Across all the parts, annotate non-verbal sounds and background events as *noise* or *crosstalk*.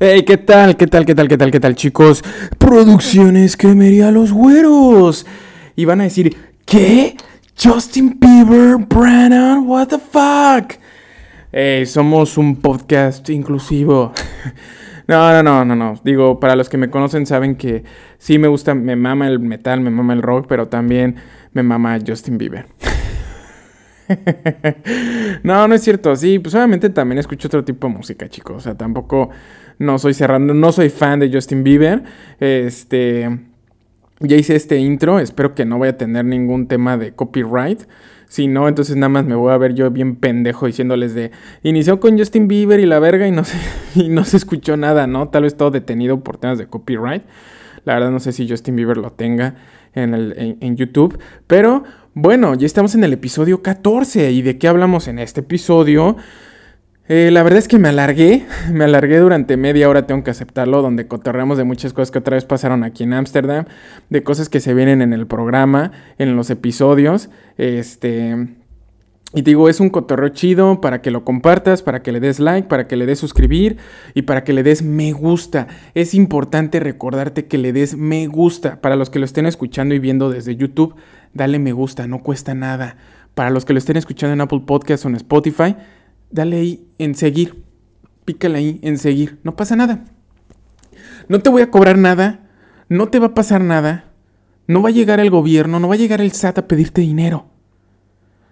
Hey, ¿qué tal? ¿Qué tal? ¿Qué tal? ¿Qué tal? ¿Qué tal, chicos? Producciones Cremería Los Güeros. Y van a decir, ¿qué? Justin Bieber, Brandon, what the fuck? Hey, somos un podcast inclusivo. *laughs* No, no, no, no, no. Digo, para los que me conocen saben que sí me gusta, me mama el metal, me mama el rock, pero también me mama Justin Bieber. *laughs* *laughs* no, no es cierto. Sí, pues obviamente también escucho otro tipo de música, chicos. O sea, tampoco no soy cerrando, no soy fan de Justin Bieber. Este, ya hice este intro, espero que no vaya a tener ningún tema de copyright. Si no, entonces nada más me voy a ver yo bien pendejo diciéndoles de inició con Justin Bieber y la verga y no se, *laughs* no se escuchó nada, ¿no? Tal vez todo detenido por temas de copyright. La verdad no sé si Justin Bieber lo tenga en, el, en, YouTube. Pero bueno, ya estamos en el episodio 14. ¿Y de qué hablamos en este episodio? Eh, la verdad es que me alargué, *laughs* me alargué durante media hora, tengo que aceptarlo, donde cotorreamos de muchas cosas que otra vez pasaron aquí en Ámsterdam, de cosas que se vienen en el programa, en los episodios, este... Y digo, es un cotorreo chido para que lo compartas, para que le des like, para que le des suscribir y para que le des me gusta. Es importante recordarte que le des me gusta. Para los que lo estén escuchando y viendo desde YouTube, dale me gusta, no cuesta nada. Para los que lo estén escuchando en Apple Podcasts o en Spotify, dale ahí en seguir. Pícale ahí en seguir. No pasa nada. No te voy a cobrar nada. No te va a pasar nada. No va a llegar el gobierno, no va a llegar el SAT a pedirte dinero.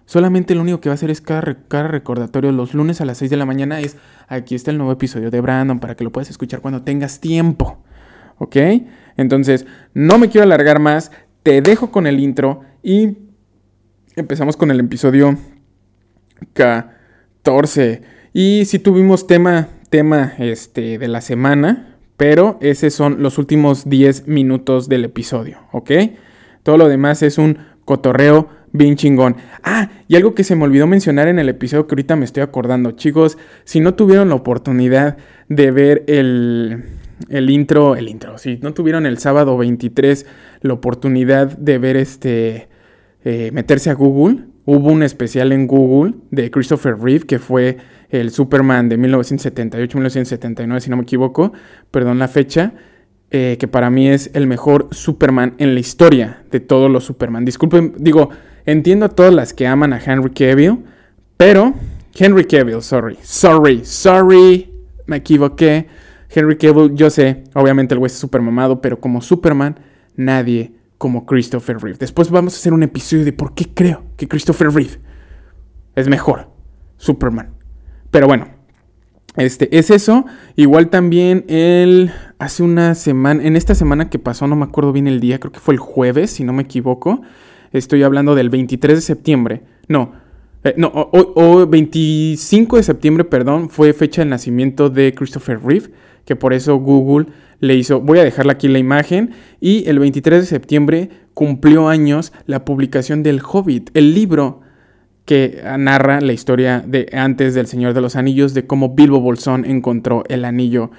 Solamente lo único que va a hacer es cada, recordatorio los lunes a las 6 de la mañana es aquí está el nuevo episodio de Brandon para que lo puedas escuchar cuando tengas tiempo. ¿Ok? Entonces, no me quiero alargar más. Te dejo con el intro y empezamos con el episodio K. Y si tuvimos tema, tema este, de la semana, pero esos son los últimos 10 minutos del episodio, ¿ok? Todo lo demás es un cotorreo bien chingón. Ah, y algo que se me olvidó mencionar en el episodio que ahorita me estoy acordando, chicos, si no tuvieron la oportunidad de ver el, el intro, el intro, si no tuvieron el sábado 23 la oportunidad de ver este, eh, meterse a Google, Hubo un especial en Google de Christopher Reeve, que fue el Superman de 1978-1979, si no me equivoco, perdón la fecha, eh, que para mí es el mejor Superman en la historia de todos los Superman. Disculpen, digo, entiendo a todas las que aman a Henry Cavill, pero Henry Cavill, sorry, sorry, sorry, me equivoqué. Henry Cavill, yo sé, obviamente el güey es super mamado, pero como Superman, nadie como Christopher Reeve. Después vamos a hacer un episodio de por qué creo que Christopher Reeve es mejor Superman. Pero bueno, este es eso. Igual también él hace una semana, en esta semana que pasó, no me acuerdo bien el día, creo que fue el jueves, si no me equivoco. Estoy hablando del 23 de septiembre. No, eh, no, o, 25 de septiembre, perdón, fue fecha de nacimiento de Christopher Reeve, que por eso Google le hizo, voy a dejarle aquí la imagen, y el 23 de septiembre cumplió años la publicación del Hobbit, el libro que narra la historia de antes del Señor de los Anillos, de cómo Bilbo Bolsón encontró el anillo.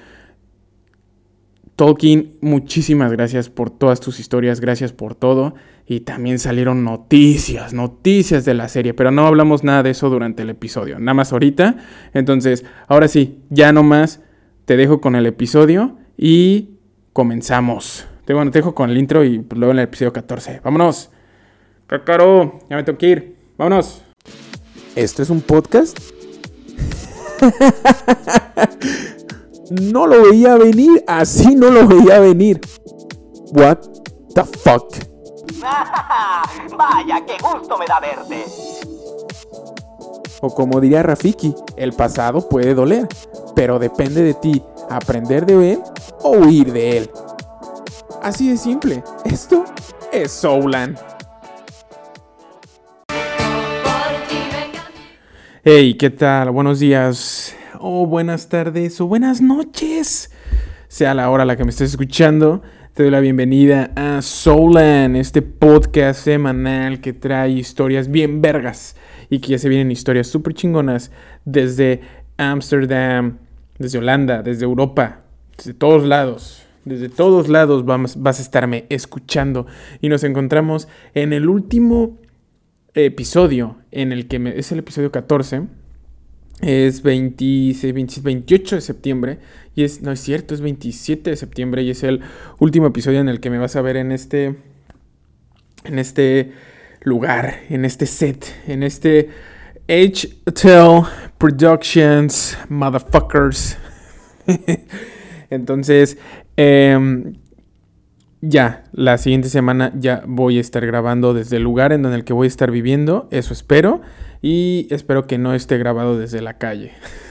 Tolkien, muchísimas gracias por todas tus historias, gracias por todo. Y también salieron noticias, noticias de la serie, pero no hablamos nada de eso durante el episodio, nada más ahorita. Entonces, ahora sí, ya no más, te dejo con el episodio y comenzamos. Te, bueno, te dejo con el intro y luego en el episodio 14. ¡Vámonos! ¡Caro! Ya me tengo que ir. ¡Vámonos! ¿Esto es un podcast? no lo veía venir. Así no lo veía venir. What the fuck? *laughs* Vaya, qué gusto me da verte. O como diría Rafiki, el pasado puede doler, pero depende de ti aprender de él o huir de él. Así de simple. Esto es Soulan. Hey, ¿qué tal? Buenos días, o buenas tardes, o buenas noches. Sea la hora a la que me estés escuchando, te doy la bienvenida a Soulan, este podcast semanal que trae historias bien vergas y que ya se vienen historias súper chingonas desde Amsterdam, desde Holanda, desde Europa, desde todos lados. Desde todos lados vas a estarme escuchando. Y nos encontramos en el último episodio, en el que es el episodio 14, Es 20, 28 de septiembre. Y es, no es cierto, es 27 de septiembre. Y es el último episodio en el que me vas a ver en este. En este lugar, en este set, en este HTL Productions, motherfuckers. *laughs* Entonces, em, ya, la siguiente semana ya voy a estar grabando desde el lugar en el que voy a estar viviendo, eso espero, y espero que no esté grabado desde la calle. *laughs*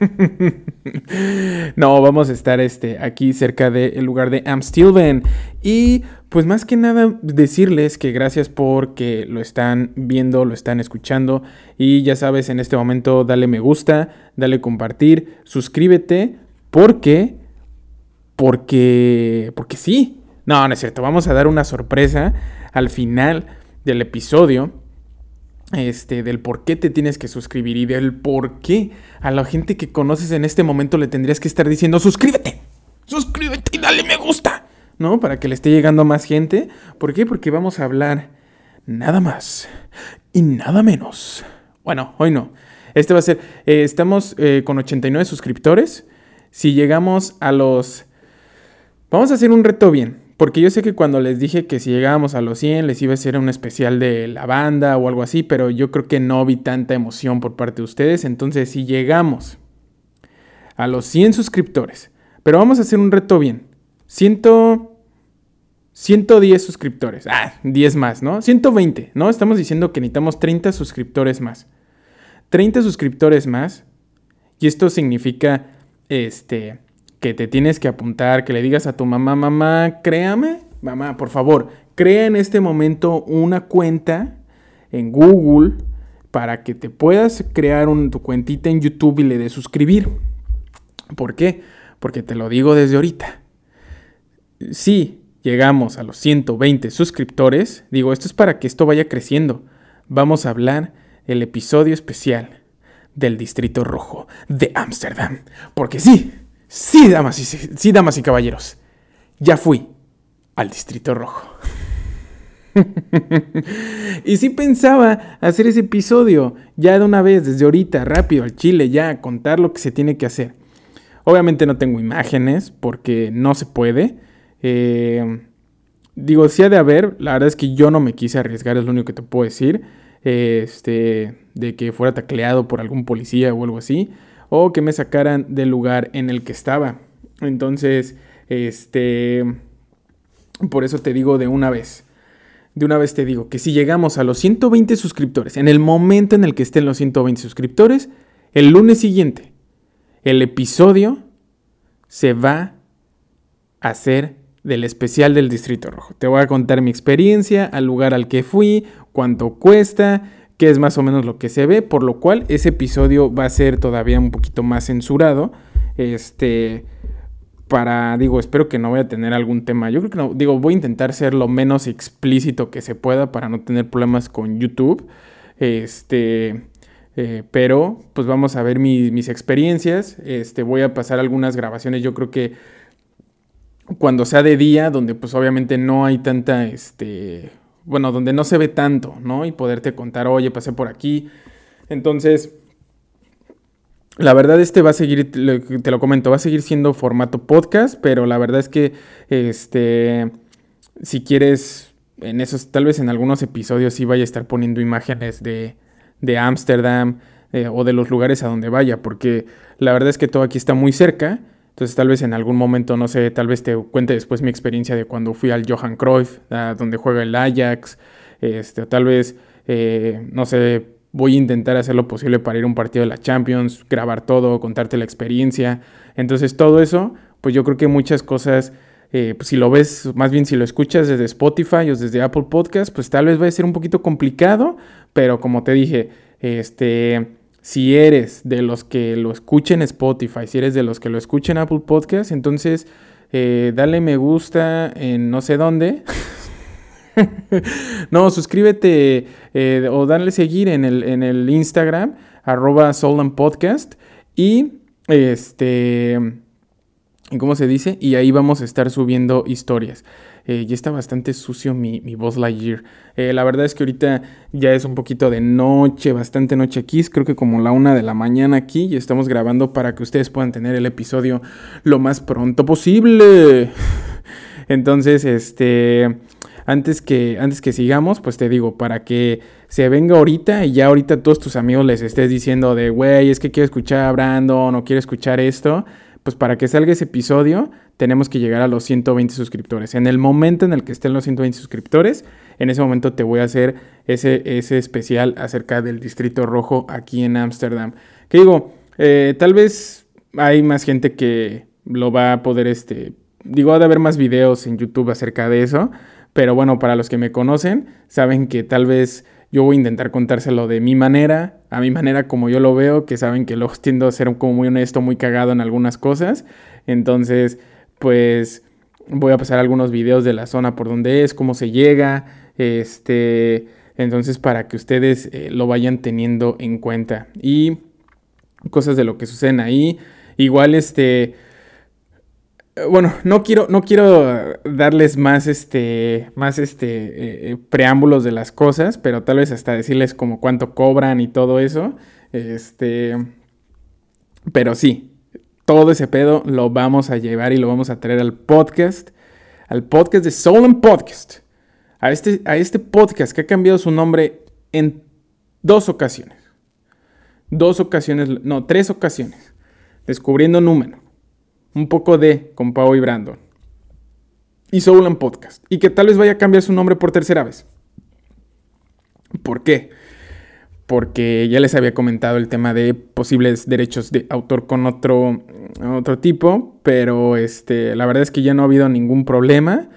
*laughs* no, vamos a estar este, aquí cerca del lugar de Amstilven. Y pues más que nada decirles que gracias porque lo están viendo, lo están escuchando. Y ya sabes, en este momento dale me gusta, dale compartir, suscríbete. Porque, porque, porque sí. No, no es cierto. Vamos a dar una sorpresa al final del episodio este, del por qué te tienes que suscribir y del por qué a la gente que conoces en este momento le tendrías que estar diciendo suscríbete, suscríbete y dale me gusta, ¿no? Para que le esté llegando a más gente. ¿Por qué? Porque vamos a hablar nada más y nada menos. Bueno, hoy no. Este va a ser, eh, estamos eh, con 89 suscriptores. Si llegamos a los... Vamos a hacer un reto bien. Porque yo sé que cuando les dije que si llegábamos a los 100 les iba a hacer un especial de la banda o algo así, pero yo creo que no vi tanta emoción por parte de ustedes. Entonces, si llegamos a los 100 suscriptores, pero vamos a hacer un reto bien. 100, 110 suscriptores. Ah, 10 más, ¿no? 120, ¿no? Estamos diciendo que necesitamos 30 suscriptores más. 30 suscriptores más. Y esto significa, este, que te tienes que apuntar, que le digas a tu mamá, mamá, créame, mamá, por favor, crea en este momento una cuenta en Google para que te puedas crear tu cuentita en YouTube y le des suscribir. ¿Por qué? Porque te lo digo desde ahorita. Si llegamos a los 120 suscriptores, digo, esto es para que esto vaya creciendo. Vamos a hablar el episodio especial del Distrito Rojo de Ámsterdam. Porque sí, Sí, damas y, sí, damas y caballeros. Ya fui al Distrito Rojo. *laughs* y sí pensaba hacer ese episodio ya de una vez, desde ahorita, rápido, al chile, ya, contar lo que se tiene que hacer. Obviamente no tengo imágenes porque no se puede. Eh, digo, si ha de haber, la verdad es que yo no me quise arriesgar, es lo único que te puedo decir. este, de que fuera tacleado por algún policía o algo así o que me sacaran del lugar en el que estaba. Entonces, este, por eso te digo de una vez. De una vez te digo que si llegamos a los 120 suscriptores, en el momento en el que estén los 120 suscriptores, el lunes siguiente, el episodio se va a hacer del especial del Distrito Rojo. Te voy a contar mi experiencia, al lugar al que fui, cuánto cuesta, que es más o menos lo que se ve, por lo cual ese episodio va a ser todavía un poquito más censurado. Este, para, digo, espero que no vaya a tener algún tema. Yo creo que no, digo, voy a intentar ser lo menos explícito que se pueda para no tener problemas con YouTube. Este, eh, pero, pues vamos a ver mis experiencias. Este, voy a pasar algunas grabaciones. Yo creo que cuando sea de día, donde pues obviamente no hay tanta, este, bueno, donde no se ve tanto, ¿no? Y poderte contar, oye, pasé por aquí. Entonces, la verdad este va a seguir, te lo comento, va a seguir siendo formato podcast, pero la verdad es que, este, si quieres, en esos, tal vez en algunos episodios sí vaya a estar poniendo imágenes de, de Ámsterdam eh, o de los lugares a donde vaya, porque la verdad es que todo aquí está muy cerca. Entonces tal vez en algún momento, no sé, tal vez te cuente después mi experiencia de cuando fui al Johan Cruyff, donde juega el Ajax, este, tal vez, eh, no sé, voy a intentar hacer lo posible para ir a un partido de la Champions, grabar todo, contarte la experiencia. Entonces todo eso, pues yo creo que muchas cosas, eh, pues si lo ves, más bien si lo escuchas desde Spotify o desde Apple Podcast, pues tal vez va a ser un poquito complicado, pero como te dije, este si eres de los que lo escuchen en Spotify, si eres de los que lo escuchen en Apple Podcast, entonces eh, dale me gusta en no sé dónde. *laughs* no, suscríbete eh, o dale seguir en el, en el Instagram, arroba Podcast. Y este. ¿Cómo se dice? Y ahí vamos a estar subiendo historias. Eh, ya está bastante sucio mi, mi Buzz Lightyear. Eh, la verdad es que ahorita ya es un poquito de noche, bastante noche aquí. Creo que como la una de la mañana aquí. Y estamos grabando para que ustedes puedan tener el episodio lo más pronto posible. *laughs* Entonces, este antes que, antes que sigamos, pues te digo, para que se venga ahorita y ya ahorita todos tus amigos les estés diciendo de, güey, es que quiero escuchar a Brandon o quiero escuchar esto, pues para que salga ese episodio tenemos que llegar a los 120 suscriptores. En el momento en el que estén los 120 suscriptores, en ese momento te voy a hacer ese, ese especial acerca del Distrito Rojo aquí en Ámsterdam. Que digo, eh, tal vez hay más gente que lo va a poder, este, digo, ha de haber más videos en YouTube acerca de eso. Pero bueno, para los que me conocen, saben que tal vez yo voy a intentar contárselo de mi manera, a mi manera como yo lo veo, que saben que luego *laughs* tiendo a ser como muy honesto, muy cagado en algunas cosas. Entonces, pues voy a pasar algunos videos de la zona por donde es, cómo se llega, este, entonces para que ustedes eh, lo vayan teniendo en cuenta y cosas de lo que suceden ahí. Igual este bueno, no quiero, no quiero darles más, este, más, este, eh, eh, preámbulos de las cosas, pero tal vez hasta decirles como cuánto cobran y todo eso. Este, pero sí, todo ese pedo lo vamos a llevar y lo vamos a traer al podcast, al podcast de Soul Podcast, a este, a este podcast que ha cambiado su nombre en dos ocasiones, dos ocasiones, no, tres ocasiones, descubriendo número un poco de con Pau y Brandon. Y Soul Podcast. Y que tal vez vaya a cambiar su nombre por tercera vez. ¿Por qué? Porque ya les había comentado el tema de posibles derechos de autor con otro, otro tipo, pero este, la verdad es que ya no ha habido ningún problema.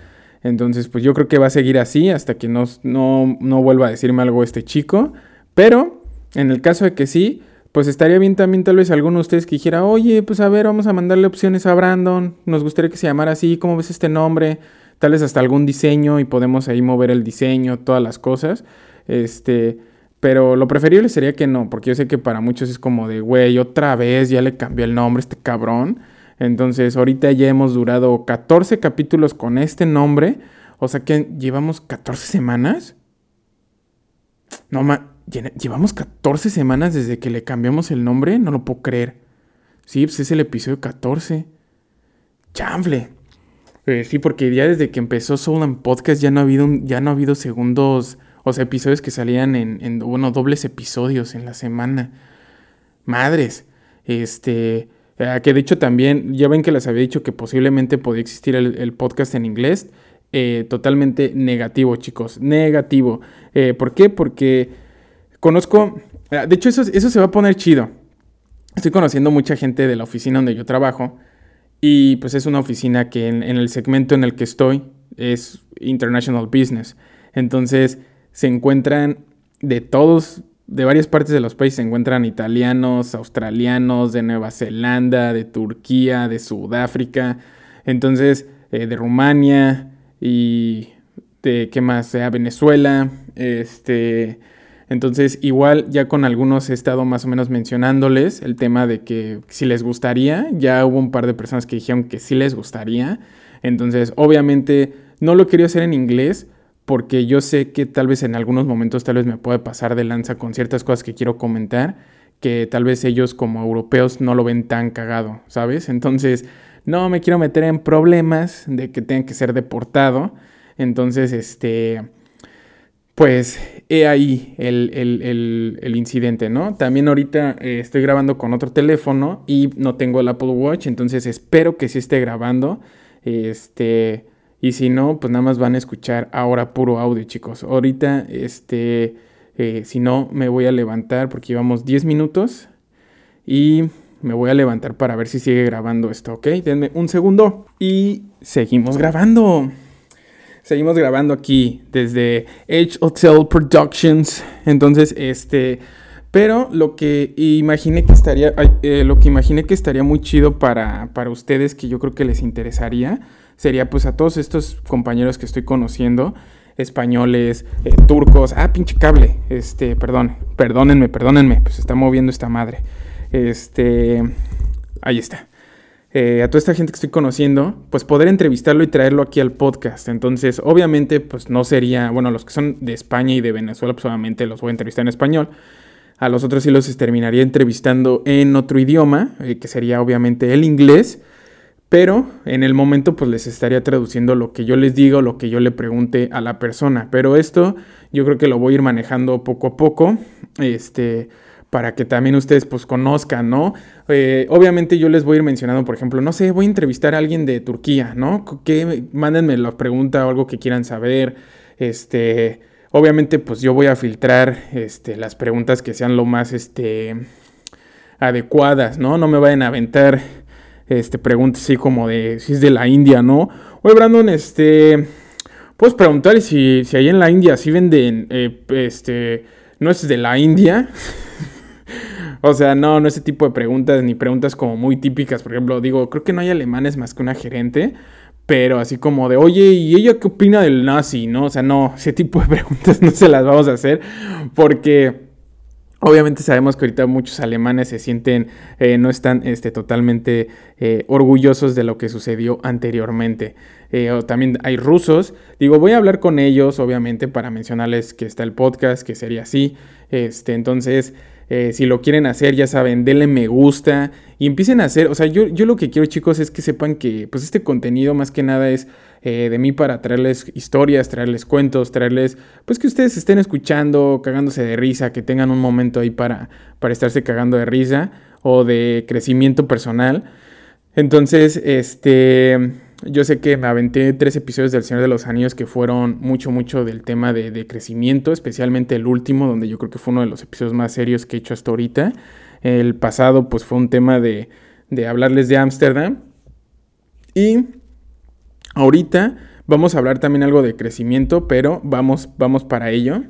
Entonces, pues yo creo que va a seguir así hasta que no, no, no vuelva a decirme algo este chico. Pero en el caso de que sí, pues estaría bien también tal vez alguno de ustedes que dijera, oye, pues a ver, vamos a mandarle opciones a Brandon, nos gustaría que se llamara así, ¿cómo ves este nombre? Tal vez hasta algún diseño y podemos ahí mover el diseño, todas las cosas. Este, pero lo preferible sería que no, porque yo sé que para muchos es como de, güey, otra vez ya le cambió el nombre a este cabrón. Entonces, ahorita ya hemos durado 14 capítulos con este nombre. O sea que llevamos 14 semanas. No, ma Llevamos 14 semanas desde que le cambiamos el nombre, no lo puedo creer. Sí, pues es el episodio 14. Chanfle. Eh, sí, porque ya desde que empezó Soul and Podcast ya no ha habido, ya no ha habido segundos, o sea, episodios que salían en, bueno, dobles episodios en la semana. Madres. Este, eh, que de hecho también, ya ven que les había dicho que posiblemente podía existir el, podcast en inglés. Eh, totalmente negativo, chicos. Negativo. ¿Por qué? Porque Conozco, de hecho eso, eso se va a poner chido. Estoy conociendo mucha gente de la oficina donde yo trabajo y pues es una oficina que en, el segmento en el que estoy es International Business. Entonces se encuentran de todos, de varias partes de los países, se encuentran italianos, australianos, de Nueva Zelanda, de Turquía, de Sudáfrica, entonces eh, de Rumania y de, ¿qué más? De Venezuela, este entonces, igual ya con algunos he estado más o menos mencionándoles el tema de que si les gustaría, ya hubo un par de personas que dijeron que sí les gustaría. Entonces, obviamente no lo quería hacer en inglés porque yo sé que tal vez en algunos momentos tal vez me puede pasar de lanza con ciertas cosas que quiero comentar, que tal vez ellos como europeos no lo ven tan cagado, ¿sabes? Entonces, no me quiero meter en problemas de que tengan que ser deportado. Entonces, este pues he ahí el, incidente, ¿no? También ahorita eh, estoy grabando con otro teléfono y no tengo el Apple Watch, entonces espero que sí esté grabando. Este, y si no, pues nada más van a escuchar ahora puro audio, chicos. Ahorita, este, eh, si no, me voy a levantar porque llevamos 10 minutos y me voy a levantar para ver si sigue grabando esto, ¿ok? Denme un segundo y seguimos grabando. Seguimos grabando aquí desde H Hotel Productions. Entonces, este. Pero lo que imaginé que estaría. Eh, lo que imaginé que estaría muy chido para, para ustedes, que yo creo que les interesaría. Sería pues a todos estos compañeros que estoy conociendo. Españoles, eh, turcos. Ah, pinche cable. Este, perdón. Perdónenme, perdónenme. Pues está moviendo esta madre. Este. Ahí está. Eh, a toda esta gente que estoy conociendo, pues poder entrevistarlo y traerlo aquí al podcast. Entonces, obviamente, pues no sería, bueno, los que son de España y de Venezuela, pues obviamente los voy a entrevistar en español. A los otros sí los terminaría entrevistando en otro idioma, eh, que sería obviamente el inglés. Pero en el momento pues les estaría traduciendo lo que yo les digo, lo que yo le pregunte a la persona. Pero esto yo creo que lo voy a ir manejando poco a poco. Este, para que también ustedes pues conozcan, ¿no? Eh, obviamente yo les voy a ir mencionando, por ejemplo, no sé, voy a entrevistar a alguien de Turquía, ¿no? Que mándenme la pregunta o algo que quieran saber. Este, obviamente pues yo voy a filtrar este, las preguntas que sean lo más este, adecuadas, ¿no? No me vayan a aventar este, preguntas así como de si es de la India, ¿no? Oye, Brandon, este, puedes preguntar si, si ahí en la India sí venden, eh, este, no es de la India. *laughs* O sea, no, no ese tipo de preguntas, ni preguntas como muy típicas. Por ejemplo, digo, creo que no hay alemanes más que una gerente. Pero así como de, oye, ¿y ella qué opina del nazi? ¿No? O sea, no, ese tipo de *laughs* preguntas no se las vamos a hacer. Porque obviamente sabemos que ahorita muchos alemanes se sienten, eh, no están este, totalmente eh, orgullosos de lo que sucedió anteriormente. Eh, o también hay rusos. Digo, voy a hablar con ellos, obviamente, para mencionarles que está el podcast, que sería así. Este, entonces. Eh, si lo quieren hacer, ya saben, denle me gusta y empiecen a hacer, o sea, yo, yo lo que quiero chicos es que sepan que pues este contenido más que nada es eh, de mí para traerles historias, traerles cuentos, traerles, pues que ustedes estén escuchando, cagándose de risa, que tengan un momento ahí para, para estarse cagando de risa o de crecimiento personal. Entonces, este yo sé que me aventé tres episodios del Señor de los Anillos que fueron mucho, mucho del tema de, crecimiento, especialmente el último, donde yo creo que fue uno de los episodios más serios que he hecho hasta ahorita. El pasado, pues fue un tema de, de hablarles de Ámsterdam. Y ahorita vamos a hablar también algo de crecimiento, pero vamos, vamos para ello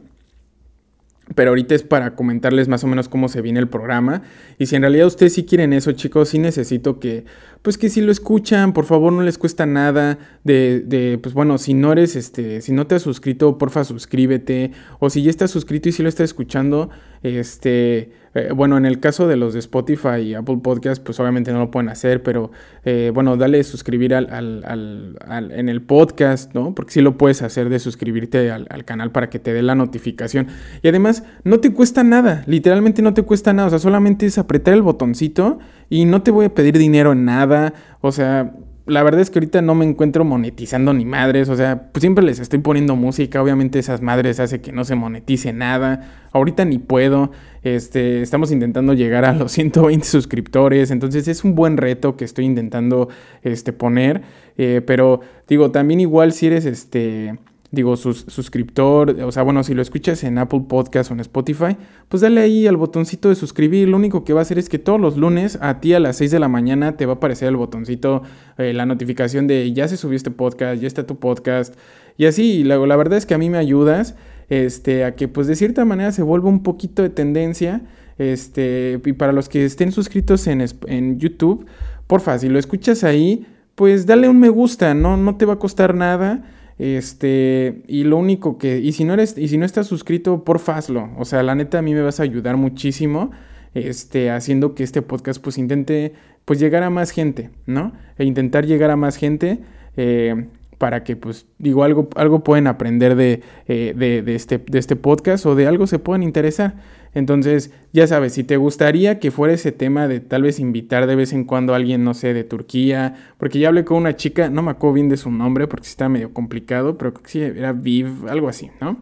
pero ahorita es para comentarles más o menos cómo se viene el programa. Y si en realidad ustedes sí quieren eso, chicos, sí necesito que, pues que si lo escuchan, por favor, no les cuesta nada. De, de, pues bueno, si no eres, este, si no te has suscrito, porfa, suscríbete. O si ya estás suscrito y si lo estás escuchando, este, eh, bueno, en el caso de los de Spotify y Apple Podcast, pues obviamente no lo pueden hacer, pero eh, bueno, dale suscribir al, al, en el podcast, ¿no? Porque sí lo puedes hacer de suscribirte al, canal para que te dé la notificación. Y además, no te cuesta nada, literalmente no te cuesta nada, o sea, solamente es apretar el botoncito y no te voy a pedir dinero en nada, o sea, la verdad es que ahorita no me encuentro monetizando ni madres, o sea, pues siempre les estoy poniendo música, obviamente esas madres hace que no se monetice nada, ahorita ni puedo, este, estamos intentando llegar a los *laughs* 120 suscriptores, entonces es un buen reto que estoy intentando este, poner, eh, pero digo, también igual si eres este digo, sus, suscriptor, o sea, bueno, si lo escuchas en Apple Podcast o en Spotify, pues dale ahí al botoncito de suscribir. Lo único que va a hacer es que todos los lunes a ti a las 6 de la mañana te va a aparecer el botoncito, eh, la notificación de ya se subió este podcast, ya está tu podcast. Y así, luego la verdad es que a mí me ayudas este, a que pues de cierta manera se vuelva un poquito de tendencia. Este, y para los que estén suscritos en, en YouTube, porfa, si lo escuchas ahí, pues dale un me gusta, no, no te va a costar nada. Este, y lo único que, y si no eres, y si no estás suscrito, por hazlo. O sea, la neta a mí me vas a ayudar muchísimo, este, haciendo que este podcast pues intente, pues llegar a más gente, ¿no? E intentar llegar a más gente, eh, para que pues digo algo, algo pueden aprender de, eh, de, de, este, de este podcast o de algo se puedan interesar. Entonces, ya sabes, si te gustaría que fuera ese tema de tal vez invitar de vez en cuando a alguien, no sé, de Turquía, porque ya hablé con una chica, no me acuerdo bien de su nombre porque sí está medio complicado, pero sí era Viv, algo así, ¿no?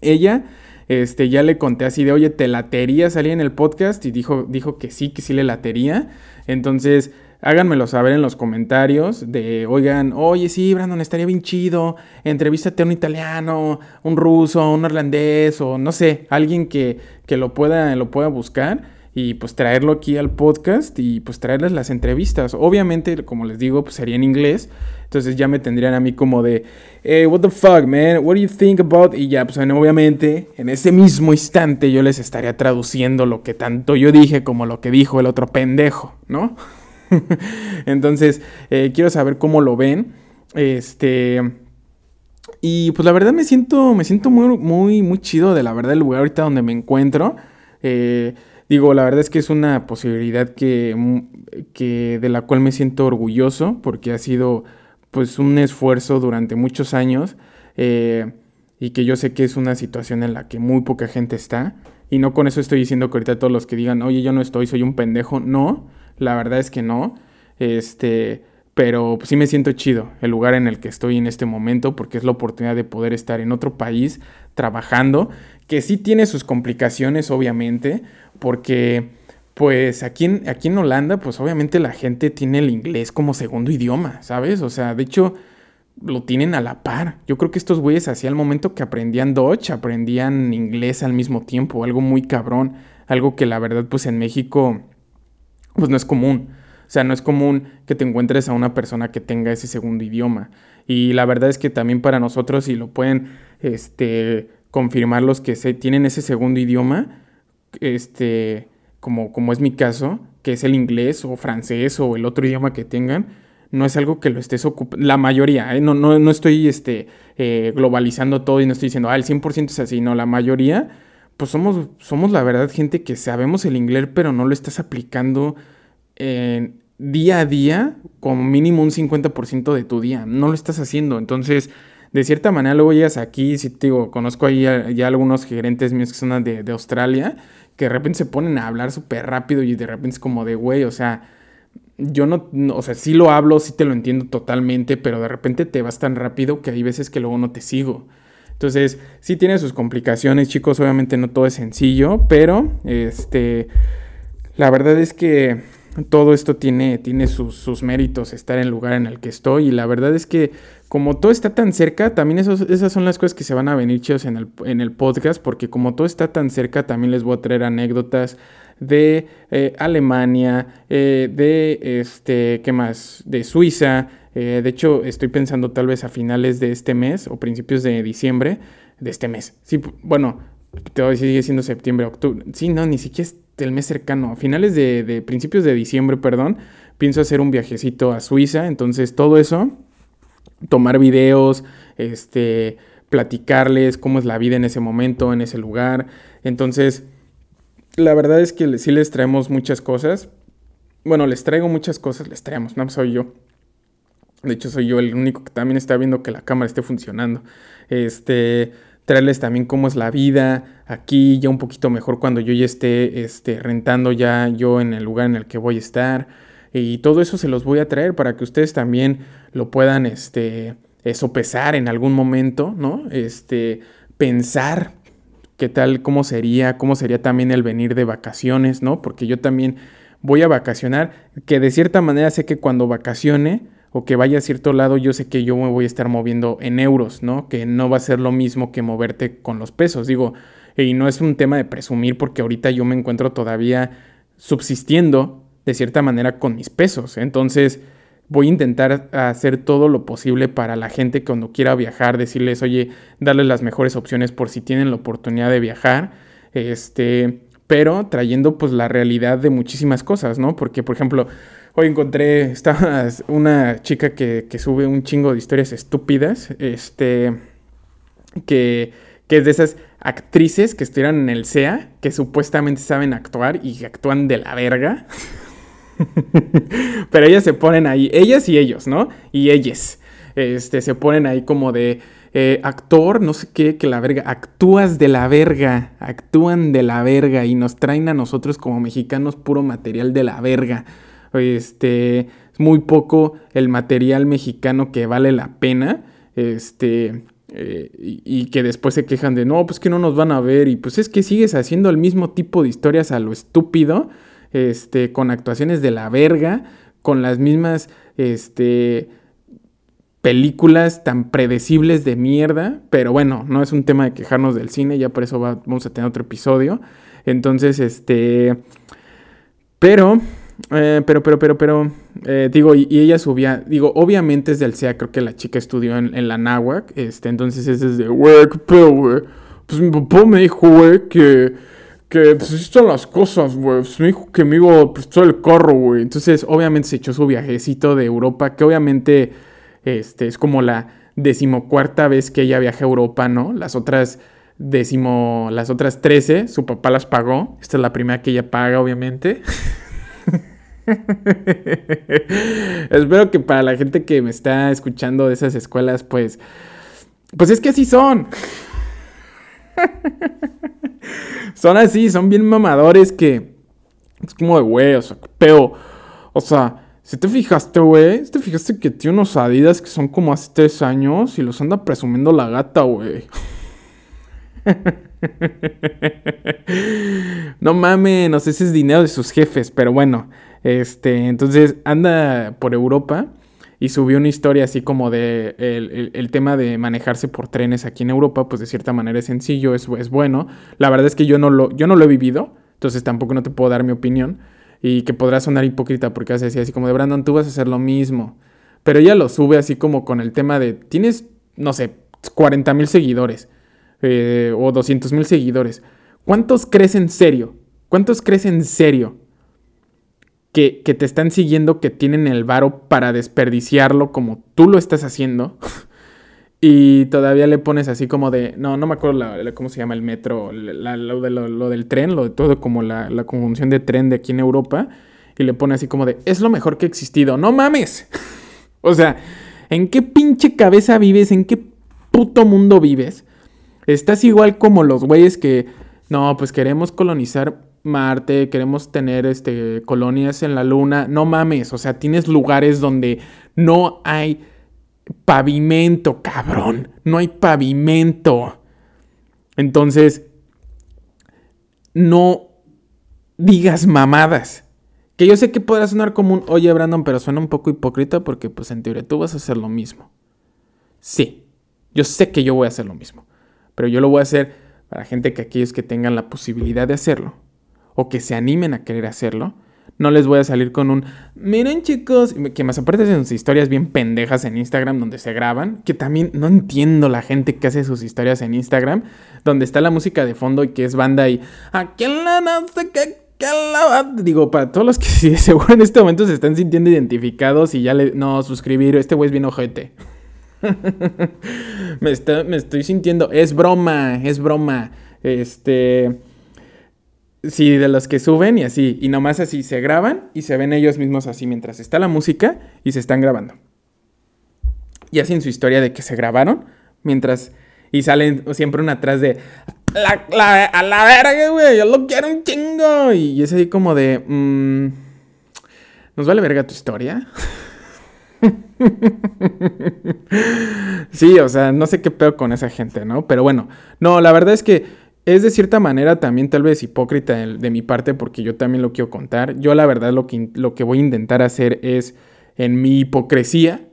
Ella, este, ya le conté así de, oye, ¿te latería salir en el podcast? Y dijo, dijo que sí, que sí le latería. Entonces, háganmelo saber en los comentarios de, oigan, oye, sí, Brandon, estaría bien chido, entrevístate a un italiano, un ruso, un irlandés o no sé, alguien que, que lo, pueda, lo pueda buscar y pues traerlo aquí al podcast y pues traerles las entrevistas. Obviamente, como les digo, pues sería en inglés. Entonces ya me tendrían a mí como de, hey, what the fuck, man, what do you think about? Y ya, pues obviamente, en ese mismo instante yo les estaría traduciendo lo que tanto yo dije como lo que dijo el otro pendejo, ¿no? *laughs* Entonces, eh, quiero saber cómo lo ven. Este. Y pues la verdad me siento, me siento muy, muy, muy chido de la verdad el lugar ahorita donde me encuentro. Eh, digo, la verdad es que es una posibilidad que, mm, que de la cual me siento orgulloso porque ha sido pues un esfuerzo durante muchos años eh, y que yo sé que es una situación en la que muy poca gente está. Y no con eso estoy diciendo que ahorita todos los que digan, oye, yo no estoy, soy un pendejo. No, la verdad es que no. Este, pero sí me siento chido el lugar en el que estoy en este momento porque es la oportunidad de poder estar en otro país trabajando, que sí tiene sus complicaciones, obviamente, porque pues aquí en, aquí en Holanda, pues obviamente la gente tiene el inglés como segundo idioma, ¿sabes? O sea, de hecho, lo tienen a la par. Yo creo que estos güeyes hacía el momento que aprendían Dutch, aprendían inglés al mismo tiempo, algo muy cabrón, algo que la verdad pues en México pues no es común. O sea, no es común que te encuentres a una persona que tenga ese segundo idioma. Y la verdad es que también para nosotros, si lo pueden este, confirmar los que tienen ese segundo idioma, este, como, como es mi caso, que es el inglés o francés o el otro idioma que tengan, no es algo que lo estés ocupando, la mayoría, ¿eh? no, no, no, estoy este, eh, globalizando todo y no estoy diciendo, ah, el 100% es así, no, la mayoría, pues somos, somos la verdad gente que sabemos el inglés, pero no lo estás aplicando día a día como mínimo un 50% de tu día, no lo estás haciendo, entonces de cierta manera luego llegas aquí, si te digo, conozco ahí ya algunos gerentes míos que son de, Australia, que de repente se ponen a hablar súper rápido y de repente es como de, güey, o sea, yo no, o sea, sí lo hablo, sí te lo entiendo totalmente, pero de repente te vas tan rápido que hay veces que luego no te sigo. Entonces, sí tiene sus complicaciones, chicos, obviamente no todo es sencillo, pero este, la verdad es que todo esto tiene, tiene sus, méritos, estar en el lugar en el que estoy, y la verdad es que como todo está tan cerca, también esas son las cosas que se van a venir chidos en el, en el podcast, porque como todo está tan cerca, también les voy a traer anécdotas de eh, Alemania, eh, de este, ¿qué más? De Suiza. Eh, de hecho, estoy pensando tal vez a finales de este mes o principios de diciembre de este mes. Sí, bueno, te voy a decir, sigue siendo septiembre, octubre. Sí, no, ni siquiera es del mes cercano. A finales de, de principios de diciembre, perdón, pienso hacer un viajecito a Suiza. Entonces, todo eso, tomar videos, este, platicarles cómo es la vida en ese momento, en ese lugar. Entonces, la verdad es que sí les traemos muchas cosas. Bueno, les traigo muchas cosas, les traemos, no soy yo. De hecho, soy yo el único que también está viendo que la cámara esté funcionando. Este, traerles también cómo es la vida aquí, ya un poquito mejor cuando yo ya esté este, rentando ya yo en el lugar en el que voy a estar. Y todo eso se los voy a traer para que ustedes también lo puedan este, sopesar en algún momento, ¿no? Este, pensar qué tal, cómo sería, cómo sería también el venir de vacaciones, ¿no? Porque yo también voy a vacacionar, que de cierta manera sé que cuando vacacione o que vaya a cierto lado, yo sé que yo me voy a estar moviendo en euros, ¿no? Que no va a ser lo mismo que moverte con los pesos, digo, y no es un tema de presumir porque ahorita yo me encuentro todavía subsistiendo de cierta manera con mis pesos, entonces voy a intentar hacer todo lo posible para la gente cuando quiera viajar, decirles, oye, darles las mejores opciones por si tienen la oportunidad de viajar, este, pero trayendo pues la realidad de muchísimas cosas, ¿no? Porque, por ejemplo, hoy encontré, estaba *laughs* una chica que, que sube un chingo de historias estúpidas, este, que, que es de esas actrices que estuvieron en el SEA, que supuestamente saben actuar y actúan de la verga. *laughs* Pero ellas se ponen ahí, ellas y ellos, ¿no? Y ellas. Este, se ponen ahí como de eh, actor, no sé qué, que la verga, actúas de la verga, actúan de la verga y nos traen a nosotros como mexicanos puro material de la verga. Este, es muy poco el material mexicano que vale la pena. Este, eh, y, y, que después se quejan de no, pues que no nos van a ver. Y pues es que sigues haciendo el mismo tipo de historias a lo estúpido este, con actuaciones de la verga, con las mismas, este, películas tan predecibles de mierda, pero bueno, no es un tema de quejarnos del cine, ya por eso vamos a tener otro episodio. Entonces, este, pero, eh, pero, pero, pero, pero, eh, digo, y, ella subía, digo, obviamente es del SEA, creo que la chica estudió en, la náhuac, este, entonces es desde, pedo, güey. Pues mi papá me dijo, güey, que que pues están las cosas, güey. Pues, me dijo que me iba a prestar el carro, güey. Entonces, obviamente se echó su viajecito de Europa, que obviamente este, es como la decimocuarta vez que ella viaja a Europa, ¿no? Las otras décimo, las otras 13, su papá las pagó. Esta es la primera que ella paga, obviamente. *laughs* *laughs* Espero que para la gente que me está escuchando de esas escuelas, pues, pues es que así son. *laughs* son así, son bien mamadores que es como de güey, o sea, pero, o sea, si te fijaste, güey, te fijaste que tiene unos Adidas que son como hace tres años y los anda presumiendo la gata, güey. *laughs* no mames, no sé si es dinero de sus jefes, pero bueno, este, entonces anda por Europa y subió una historia así como de el, tema de manejarse por trenes aquí en Europa, pues de cierta manera es sencillo, es, es bueno. La verdad es que yo no, lo, yo no lo he vivido, entonces tampoco no te puedo dar mi opinión y que podrá sonar hipócrita porque hace así, así como de Brandon, tú vas a hacer lo mismo. Pero ella lo sube así como con el tema de, tienes, no sé, 40 mil seguidores eh, o 200 mil seguidores. ¿Cuántos crees en serio? ¿Cuántos crees en serio que, te están siguiendo, que tienen el varo para desperdiciarlo como tú lo estás haciendo. *laughs* y todavía le pones así como de, no, no me acuerdo cómo se llama el metro, lo, de, lo, del tren, lo de todo como la, la conjunción de tren de aquí en Europa. Y le pone así como de, es lo mejor que ha existido. No mames. *laughs* o sea, ¿en qué pinche cabeza vives? ¿En qué puto mundo vives? Estás igual como los güeyes que, no, pues queremos colonizar Marte, queremos tener este, colonias en la Luna. No mames, o sea, tienes lugares donde no hay pavimento, cabrón. No hay pavimento. Entonces, no digas mamadas. Que yo sé que podrá sonar como un, oye Brandon, pero suena un poco hipócrita porque pues en teoría tú vas a hacer lo mismo. Sí, yo sé que yo voy a hacer lo mismo. Pero yo lo voy a hacer para gente que aquellos que tengan la posibilidad de hacerlo o que se animen a querer hacerlo, no les voy a salir con un, miren chicos, que más aparte de sus historias bien pendejas en Instagram donde se graban, que también no entiendo la gente que hace sus historias en Instagram, donde está la música de fondo y que es banda y, ¿a quién la no sé qué? Digo, para todos los que *laughs* seguro en este momento se están sintiendo identificados y ya le... No, suscribir, este güey es bien ojete. *laughs* me, me estoy sintiendo... Es broma, es broma. Este... Sí, de los que suben y así. Y nomás así se graban y se ven ellos mismos así mientras está la música y se están grabando. Y hacen su historia de que se grabaron mientras. Y salen siempre una atrás de. La, a la verga, güey, yo lo quiero un chingo. Y es así como de. Mm, ¿Nos vale verga tu historia? *laughs* sí, o sea, no sé qué peor con esa gente, ¿no? Pero bueno, no, la verdad es que es de cierta manera también tal vez hipócrita de, mi parte porque yo también lo quiero contar. Yo la verdad lo que, lo que voy a intentar hacer es en mi hipocresía,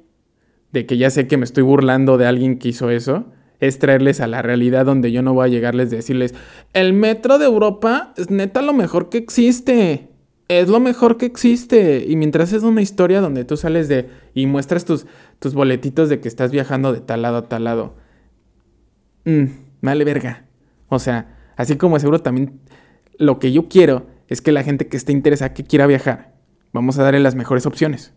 de que ya sé que me estoy burlando de alguien que hizo eso, es traerles a la realidad donde yo no voy a llegarles a decirles, el metro de Europa es neta lo mejor que existe. Es lo mejor que existe. Y mientras es una historia donde tú sales de y muestras tus, tus boletitos de que estás viajando de tal lado a tal lado. Mmm, vale verga. O sea, así como seguro también lo que yo quiero es que la gente que esté interesada, que quiera viajar, vamos a darle las mejores opciones.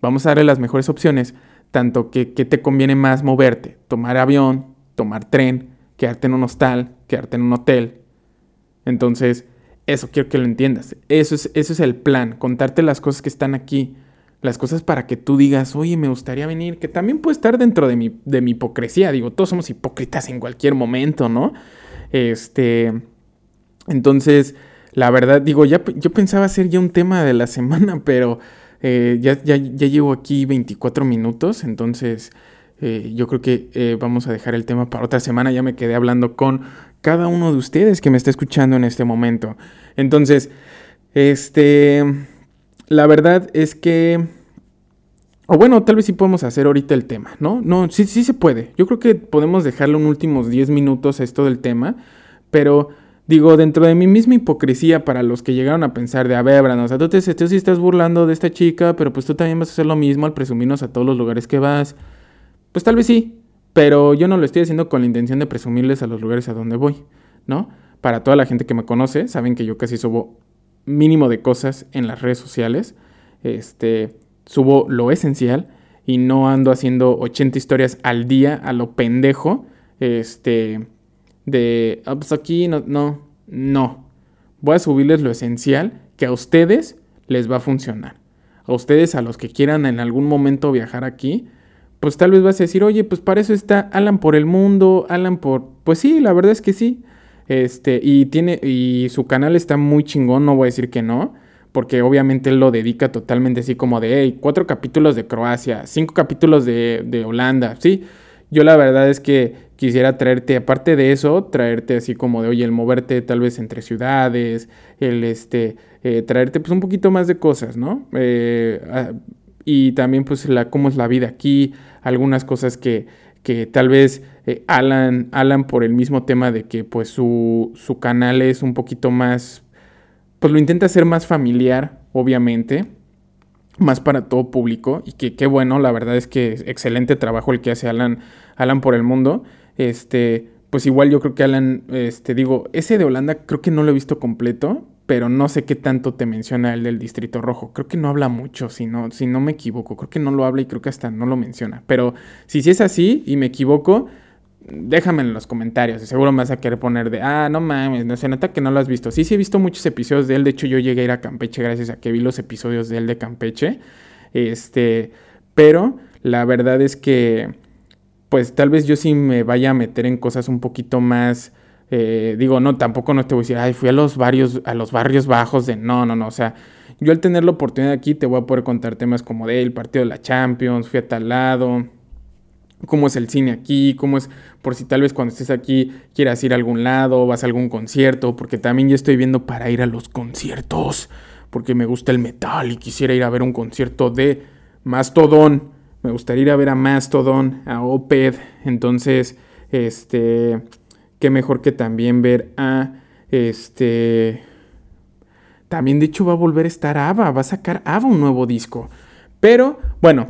Vamos a darle las mejores opciones, tanto que, que te conviene más moverte, tomar avión, tomar tren, quedarte en un hostal, quedarte en un hotel. Entonces, eso quiero que lo entiendas. Eso es, eso es el plan, contarte las cosas que están aquí, las cosas para que tú digas, oye, me gustaría venir, que también puede estar dentro de mi, de mi hipocresía. Digo, todos somos hipócritas en cualquier momento, ¿no? Este. Entonces, la verdad, digo, ya yo pensaba hacer ya un tema de la *laughs* semana, pero eh, ya, ya, ya, llevo aquí 24 minutos, entonces eh, yo creo que eh, vamos a dejar el tema para otra semana. Ya me quedé hablando con cada uno de ustedes que me está escuchando en este momento. Entonces, este la verdad es que... O bueno, tal vez sí podemos hacer ahorita el tema, ¿no? No, sí, sí se puede. Yo creo que podemos dejarle un últimos 10 minutos a esto del tema, pero digo, dentro de mi misma hipocresía para los que llegaron a pensar de, a ver, Brandon, o tú, tú sí estás burlando de esta chica, pero pues tú también vas a hacer lo mismo al presumirnos a todos los lugares que vas. Pues tal vez sí, pero yo no lo estoy haciendo con la intención de presumirles a los lugares a donde voy, ¿no? Para toda la gente que me conoce, saben que yo casi subo mínimo de cosas en las redes sociales. Este, subo lo esencial y no ando haciendo 80 historias al día a lo pendejo. Este, de, ah, pues aquí no, no, no. Voy a subirles lo esencial que a ustedes les va a funcionar. A ustedes, a los que quieran en algún momento viajar aquí, pues tal vez vas a decir, oye, pues para eso está Alan por el mundo, Alan por... Pues sí, la verdad es que sí. Este, y tiene, y su canal está muy chingón, no voy a decir que no, porque obviamente él lo dedica totalmente así como de, hey, cuatro capítulos de Croacia, cinco capítulos de, de Holanda, sí. Yo la verdad es que quisiera traerte, aparte de eso, traerte así como de, oye, el moverte tal vez entre ciudades, el este, eh, traerte pues un poquito más de cosas, ¿no? Eh, ah, y también pues la, cómo es la vida aquí, algunas cosas que, que tal vez eh, Alan, Alan por el mismo tema de que pues su, su canal es un poquito más, pues lo intenta hacer más familiar, obviamente, más para todo público y que qué bueno, la verdad es que excelente trabajo el que hace Alan, Alan por el mundo. Este, pues igual yo creo que Alan, este, digo, ese de Holanda creo que no lo he visto completo, pero no sé qué tanto te menciona el del Distrito Rojo. Creo que no habla mucho, si no, si no me equivoco. Creo que no lo habla y creo que hasta no lo menciona. Pero si sí es así y me equivoco, déjame en los comentarios. Seguro me vas a querer poner de, ah, no mames, no se nota que no lo has visto. Sí, sí he visto muchos episodios de él. De hecho, yo llegué a ir a Campeche gracias a que vi los episodios de él de Campeche. Este, pero la verdad es que, pues tal vez yo sí me vaya a meter en cosas un poquito más eh, digo, no, tampoco no te voy a decir, ay, fui a los barrios, a los barrios bajos de. No, no, no. O sea, yo al tener la oportunidad aquí te voy a poder contar temas como de el partido de la Champions, fui a tal lado, cómo es el cine aquí, cómo es, por si tal vez cuando estés aquí quieras ir a algún lado, vas a algún concierto, porque también ya estoy viendo para ir a los conciertos, porque me gusta el metal y quisiera ir a ver un concierto de Mastodon. Me gustaría ir a ver a Mastodon, a Oped. Entonces, este qué mejor que también ver a este... También de hecho va a volver a estar Ava, va a sacar Ava un nuevo disco. Pero bueno,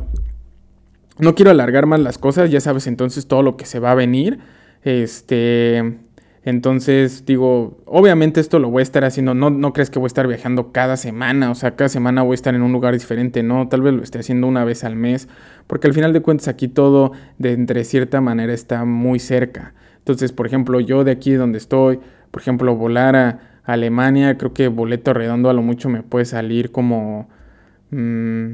no quiero alargar más las cosas, ya sabes entonces todo lo que se va a venir. Este, entonces digo, obviamente esto lo voy a estar haciendo, no, no crees que voy a estar viajando cada semana, o sea, cada semana voy a estar en un lugar diferente, no, tal vez lo esté haciendo una vez al mes, porque al final de cuentas aquí todo de entre cierta manera está muy cerca. Entonces, por ejemplo, yo de aquí donde estoy, por ejemplo, volar a Alemania, creo que boleto redondo a lo mucho me puede salir como, mm,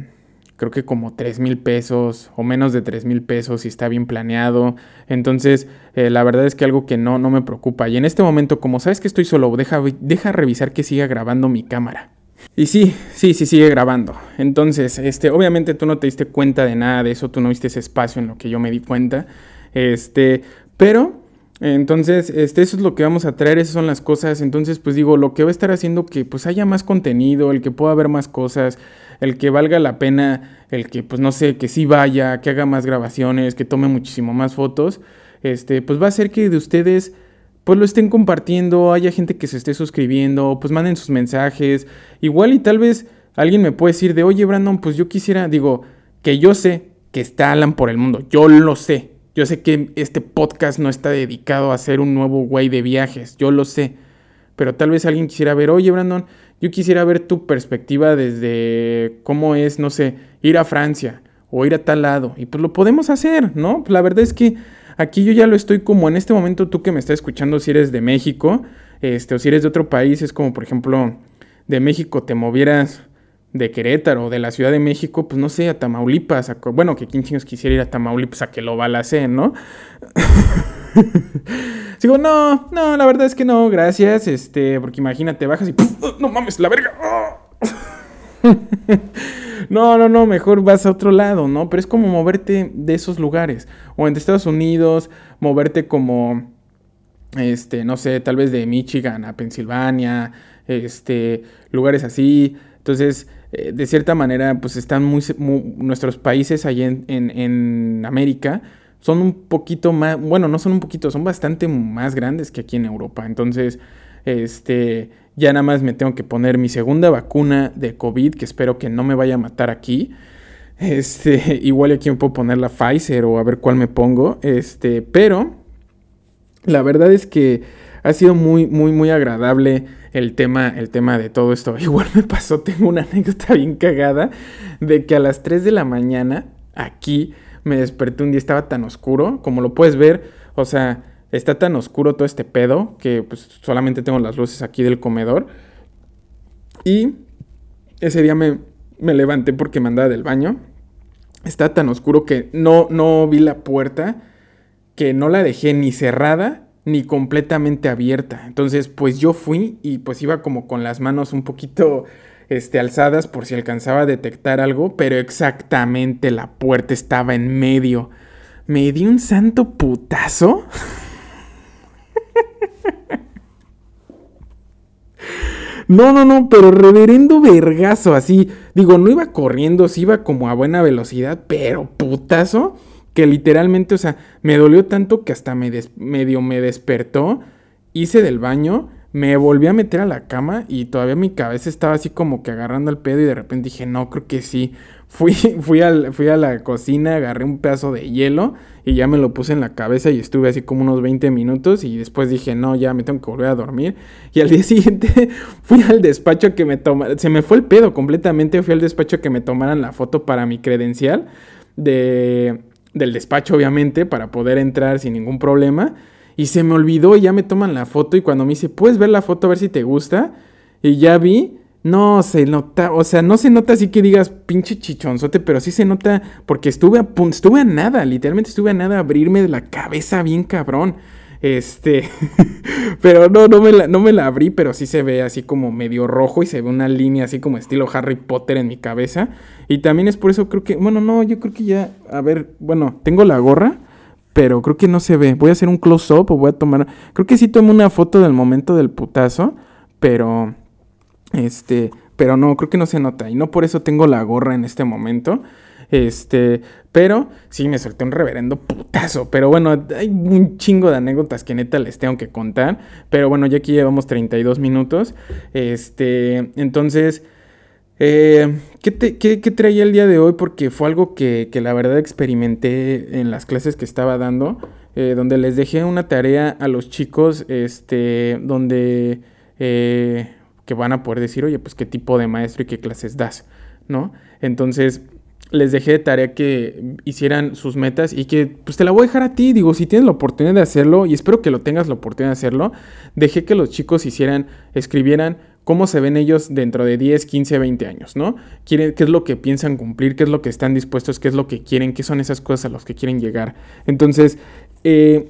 creo que como 3 mil pesos o menos de 3 mil pesos si está bien planeado. Entonces, eh, la verdad es que algo que no, no me preocupa. Y en este momento, como sabes que estoy solo, deja, deja revisar que siga grabando mi cámara. Y sí, sí, sí sigue grabando. Entonces, este, obviamente tú no te diste cuenta de nada de eso, tú no viste ese espacio en lo que yo me di cuenta. Este, pero entonces, este, eso es lo que vamos a traer, esas son las cosas. Entonces, pues digo, lo que va a estar haciendo que pues haya más contenido, el que pueda haber más cosas, el que valga la pena, el que pues no sé, que sí vaya, que haga más grabaciones, que tome muchísimo más fotos, este, pues va a hacer que de ustedes pues lo estén compartiendo, haya gente que se esté suscribiendo, pues manden sus mensajes. Igual y tal vez alguien me puede decir de, oye Brandon, pues yo quisiera, digo, que yo sé que está Alan por el mundo, yo lo sé, yo sé que este podcast no está dedicado a ser un nuevo güey de viajes, yo lo sé. Pero tal vez alguien quisiera ver, oye Brandon, yo quisiera ver tu perspectiva desde cómo es, no sé, ir a Francia o ir a tal lado. Y pues lo podemos hacer, ¿no? La verdad es que aquí yo ya lo estoy como en este momento tú que me estás escuchando si eres de México, este, o si eres de otro país, es como por ejemplo de México te movieras de Querétaro, de la Ciudad de México, pues no sé, a Tamaulipas, bueno, que quién quisiera ir a Tamaulipas a que lo balacen, ¿no? *laughs* *laughs* Digo, no, no, la verdad es que no, gracias, este, porque imagínate, bajas y no mames, la verga. *laughs* no, no, no, mejor vas a otro lado, ¿no? Pero es como moverte de esos lugares, o en Estados Unidos, moverte como, este, no sé, tal vez de Michigan a Pensilvania, este, lugares así. Entonces, eh, de cierta manera, pues están muy, nuestros países allí en, en, América son un poquito más, bueno, no son un poquito, son bastante más grandes que aquí en Europa. Entonces, este, ya nada más me tengo que poner mi segunda vacuna de COVID, que espero que no me vaya a matar aquí. Este, *laughs* igual aquí me puedo poner la Pfizer o a ver cuál me pongo. Este, pero la verdad es que ha sido muy, muy, muy agradable el tema, el tema de todo esto. *laughs* Igual me pasó, tengo una anécdota bien cagada de que a las 3 de la mañana aquí me desperté un día, estaba tan oscuro, como lo puedes ver, o sea, está tan oscuro todo este pedo que pues solamente tengo las luces aquí del comedor. Y ese día me, me levanté porque me andaba del baño. Está tan oscuro que no, no vi la puerta, que no la dejé ni cerrada ni completamente abierta. Entonces, pues yo fui y pues iba como con las manos un poquito este, alzadas por si alcanzaba a detectar algo, pero exactamente la puerta estaba en medio. Me di un santo putazo. *laughs* No, no, no, pero reverendo vergazo, así. Digo, no iba corriendo, sí iba como a buena velocidad, pero putazo, que literalmente, o sea, me dolió tanto que hasta me medio me despertó, hice del baño, me volví a meter a la cama y todavía mi cabeza estaba así como que agarrando el pedo y de repente dije, no, creo que sí. *laughs* Fui, fui, al, fui a la cocina, agarré un pedazo de hielo y ya me lo puse en la cabeza y estuve así como unos 20 minutos y después dije, no, ya me tengo que volver a dormir. Y al *laughs* día siguiente fui al despacho que me tomaran, se me fue el pedo completamente, fui al despacho que me tomaran la foto para mi credencial de, del despacho, obviamente, para poder entrar sin ningún problema. Y se me olvidó y ya me toman la foto y cuando me dice, ¿puedes ver la foto a ver si te gusta? Y ya vi, no se nota, o sea, no se nota así que digas pinche chichonzote, pero sí se nota porque estuve a punto, estuve a nada, literalmente estuve a nada a abrirme de la cabeza bien cabrón. Este, *laughs* pero no, no me, la, no me la abrí, pero sí se ve así como medio rojo y se ve una línea así como estilo Harry Potter en mi cabeza. Y también es por eso creo que, bueno, no, yo creo que ya, a ver, bueno, tengo la gorra pero creo que no se ve. Voy a hacer un close-up o voy a tomar... Creo que sí tomo una foto del momento del putazo, pero... Este... Pero no, creo que no se nota. Y no por eso tengo la gorra en este momento. Este... Pero sí me solté un reverendo putazo. Pero bueno, hay un chingo de anécdotas que neta les tengo que contar. Pero bueno, ya aquí llevamos 32 minutos. Este... Entonces... Eh, ¿qué, traía el día de hoy? Porque fue algo que, la verdad experimenté en las clases que estaba dando, eh, donde les dejé una tarea a los chicos, este, donde eh, que van a poder decir, oye, pues qué tipo de maestro y qué clases das, ¿no? Entonces les dejé de tarea que hicieran sus metas y que pues te la voy a dejar a ti, digo, si tienes la oportunidad de hacerlo y espero que lo tengas la oportunidad de hacerlo, dejé que los chicos hicieran, escribieran cómo se ven ellos dentro de 10, 15, 20 años, ¿no? ¿Qué es lo que piensan cumplir? ¿Qué es lo que están dispuestos? ¿Qué es lo que quieren? ¿Qué son esas cosas a las que quieren llegar? Entonces, eh,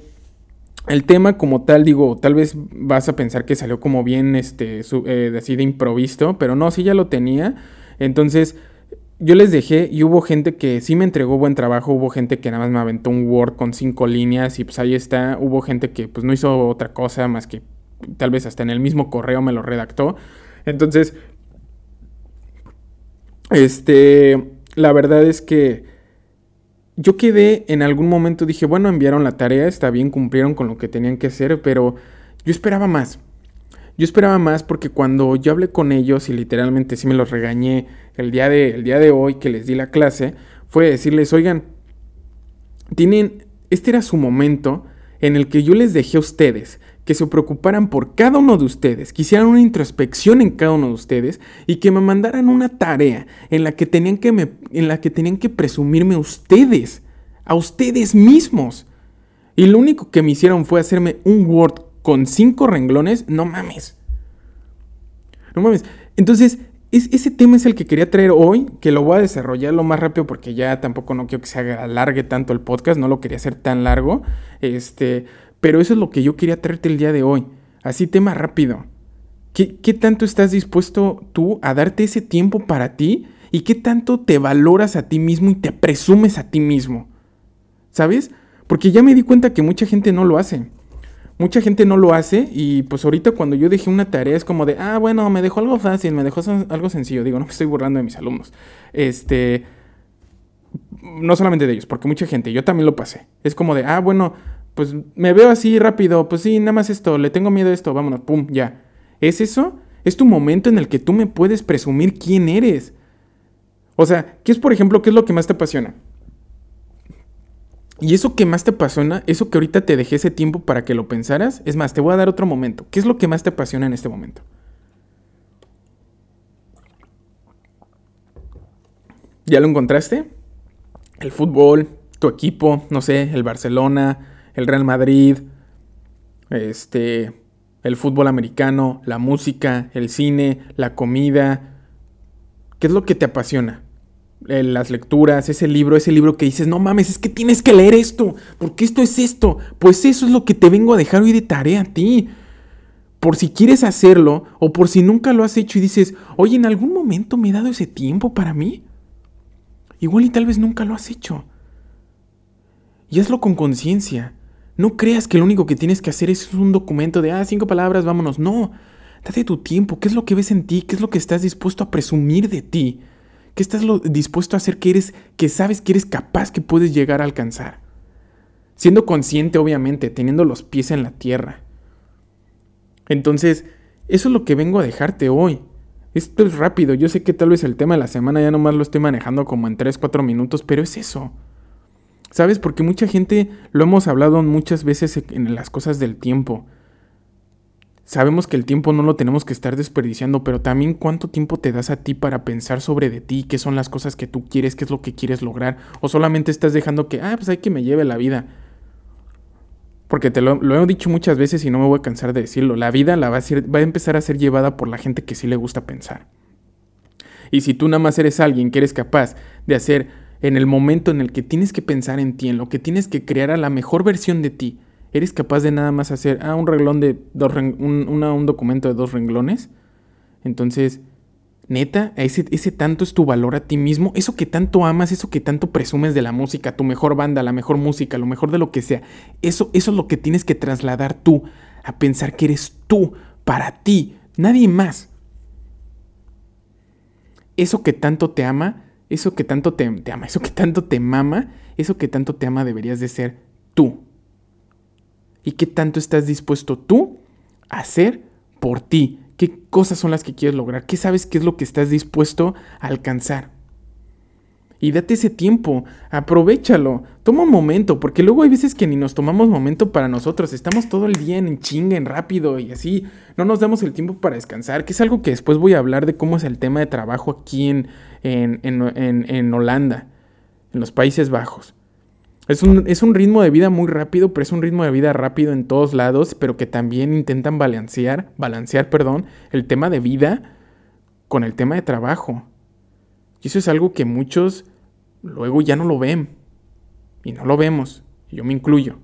el tema como tal, digo, tal vez vas a pensar que salió como bien, este, eh, así de improvisto, pero no, sí ya lo tenía. Entonces, yo les dejé y hubo gente que sí me entregó buen trabajo, hubo gente que nada más me aventó un Word con cinco líneas y pues ahí está, hubo gente que pues no hizo otra cosa más que tal vez hasta en el mismo correo me lo redactó. Entonces, este, la verdad es que yo quedé en algún momento, dije, bueno, enviaron la tarea, está bien, cumplieron con lo que tenían que hacer, pero yo esperaba más. Yo esperaba más porque cuando yo hablé con ellos y literalmente sí me los regañé el día de, el día de hoy que les di la clase, fue decirles, oigan, tienen, este era su momento en el que yo les dejé a ustedes que se preocuparan por cada uno de ustedes, que hicieran una introspección en cada uno de ustedes y que me mandaran una tarea en la que tenían que, me, en la que, tenían que presumirme ustedes, a ustedes mismos. Y lo único que me hicieron fue hacerme un Word con cinco renglones, no mames. No mames. Entonces, ese tema es el que quería traer hoy, que lo voy a desarrollar lo más rápido porque ya tampoco no quiero que se alargue tanto el podcast, no lo quería hacer tan largo. Este, pero eso es lo que yo quería traerte el día de hoy. Así tema rápido. ¿Qué, ¿Qué, tanto estás dispuesto tú a darte ese tiempo para ti? ¿Y qué tanto te valoras a ti mismo y te presumes a ti mismo? ¿Sabes? Porque ya me di cuenta que mucha gente no lo hace. Mucha gente no lo hace y pues ahorita cuando yo dejé una tarea es como de, ah, bueno, me dejó algo fácil, me dejó algo sencillo. Digo, no me estoy burlando de mis alumnos. Este, no solamente de ellos, porque mucha gente, yo también lo pasé. Es como de, ah, bueno, pues me veo así rápido, pues sí, nada más esto, le tengo miedo a esto, vámonos, pum, ya. ¿Es eso? Es tu momento en el que tú me puedes presumir quién eres. O sea, ¿qué es, por ejemplo, qué es lo que más te apasiona? Y eso que más te apasiona, eso que ahorita te dejé ese tiempo para que lo pensaras, es más, te voy a dar otro momento. ¿Qué es lo que más te apasiona en este momento? ¿Ya lo encontraste? El fútbol, tu equipo, no sé, el Barcelona, el Real Madrid, este, el fútbol americano, la música, el cine, la comida. ¿Qué es lo que te apasiona? Eh, las lecturas, ese libro, ese libro que dices, no mames, es que tienes que leer esto, porque esto es esto. Pues eso es lo que te vengo a dejar hoy de tarea a ti. Por si quieres hacerlo, o por si nunca lo has hecho y dices, oye, en algún momento me he dado ese tiempo para mí. Igual y tal vez nunca lo has hecho. Y hazlo con conciencia. No creas que lo único que tienes que hacer es un documento de, ah, cinco palabras, vámonos. No, date tu tiempo. ¿Qué es lo que ves en ti? ¿Qué es lo que estás dispuesto a presumir de ti? ¿Qué estás dispuesto a hacer que eres, que sabes que eres capaz que puedes llegar a alcanzar? Siendo consciente, obviamente, teniendo los pies en la tierra. Entonces, eso es lo que vengo a dejarte hoy. Esto es rápido, yo sé que tal vez el tema de la semana ya nomás lo estoy manejando como en 3, 4 minutos, pero es eso. ¿Sabes? Porque mucha gente, lo hemos hablado muchas veces en las cosas del tiempo. Sabemos que el tiempo no lo tenemos que estar desperdiciando, pero también cuánto tiempo te das a ti para pensar sobre de ti, qué son las cosas que tú quieres, qué es lo que quieres lograr, o solamente estás dejando que, ah, pues hay que me lleve la vida. Porque te lo, he dicho muchas veces y no me voy a cansar de decirlo, la vida la va a, va a empezar a ser llevada por la gente que sí le gusta pensar. Y si tú nada más eres alguien que eres capaz de hacer en el momento en el que tienes que pensar en ti, en lo que tienes que crear a la mejor versión de ti, eres capaz de nada más hacer ah, un reglón de dos un, un, documento de dos renglones. Entonces, neta, ese, ese tanto es tu valor a ti mismo, eso que tanto amas, eso que tanto presumes de la música, tu mejor banda, la mejor música, lo mejor de lo que sea, eso, eso es lo que tienes que trasladar tú, a pensar que eres tú, para ti, nadie más. Eso que tanto te ama, eso que tanto te, ama, eso que tanto te mama, eso que tanto te ama deberías de ser tú. ¿Y qué tanto estás dispuesto tú a hacer por ti? ¿Qué cosas son las que quieres lograr? ¿Qué sabes qué es lo que estás dispuesto a alcanzar? Y date ese tiempo, aprovechalo, toma un momento, porque luego hay veces que ni nos tomamos momento para nosotros, estamos todo el día en chinga, en rápido y así, no nos damos el tiempo para descansar, que es algo que después voy a hablar de cómo es el tema de trabajo aquí en, en, en, Holanda, en los Países Bajos. Es un, es un, ritmo de vida muy rápido, pero es un ritmo de vida rápido en todos lados, pero que también intentan balancear, balancear, perdón, el tema de vida con el tema de trabajo. Y eso es algo que muchos luego ya no lo ven. Y no lo vemos. yo me incluyo.